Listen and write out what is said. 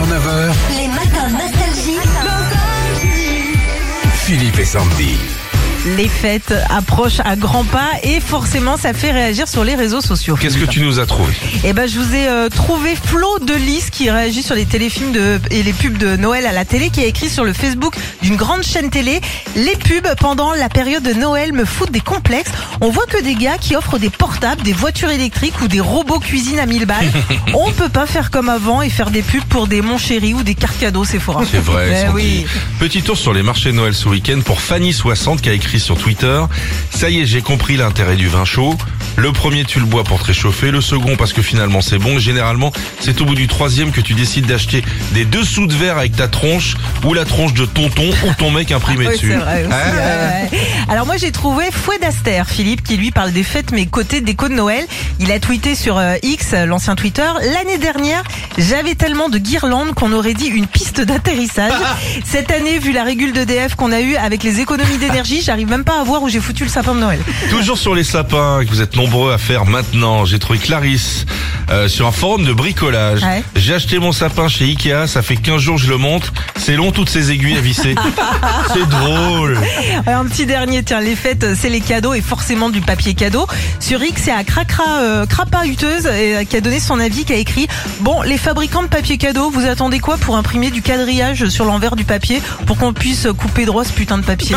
6h-9h, Les matins nostalgie. Philippe et Sandy. Les fêtes approchent à grands pas et forcément ça fait réagir sur les réseaux sociaux. Qu'est-ce que tu nous as trouvé? Eh ben je vous ai euh, trouvé Flo de Lys qui réagit sur les téléfilms de, et les pubs de Noël à la télé qui a écrit sur le Facebook d'une grande chaîne télé les pubs pendant la période de Noël me foutent des complexes. On voit que des gars qui offrent des portables, des voitures électriques ou des robots cuisine à 1000 balles. On peut pas faire comme avant et faire des pubs pour des mon chéri ou des cartes cadeaux, c'est fort. C'est vrai. Eh Sandy. oui. Petit tour sur les marchés de Noël ce week-end pour Fanny60 qui a écrit sur Twitter. Ça y est, j'ai compris l'intérêt du vin chaud. Le premier, tu le bois pour te réchauffer. Le second, parce que finalement c'est bon. Généralement, c'est au bout du troisième que tu décides d'acheter des dessous de verre avec ta tronche ou la tronche de tonton ou ton mec imprimé Oui, dessus. c'est vrai aussi, Ah. ouais. Alors moi j'ai trouvé Fouet d'Aster, Philippe, qui lui parle des fêtes mais côté déco de Noël. Il a tweeté sur euh, X, l'ancien Twitter, l'année dernière j'avais tellement de guirlandes qu'on aurait dit une piste d'atterrissage. Cette année, vu la régule d'EDF qu'on a eue avec les économies d'énergie, j'arrive même pas à voir où j'ai foutu le sapin de Noël. Toujours sur les sapins que vous êtes nombreux à faire maintenant. J'ai trouvé Clarisse euh, sur un forum de bricolage. Ouais. J'ai acheté mon sapin chez Ikea, ça fait 15 jours que je le monte. C'est long toutes ces aiguilles à visser. c'est drôle. Un petit dernier, tiens, les fêtes, c'est les cadeaux et forcément du papier cadeau. Sur X, c'est à Cracra, euh, Crapa Huteuse euh, qui a donné son avis, qui a écrit Bon, les fabricants de papier cadeau, vous attendez quoi pour imprimer du quadrillage sur l'envers du papier pour qu'on puisse couper droit ce putain de papier?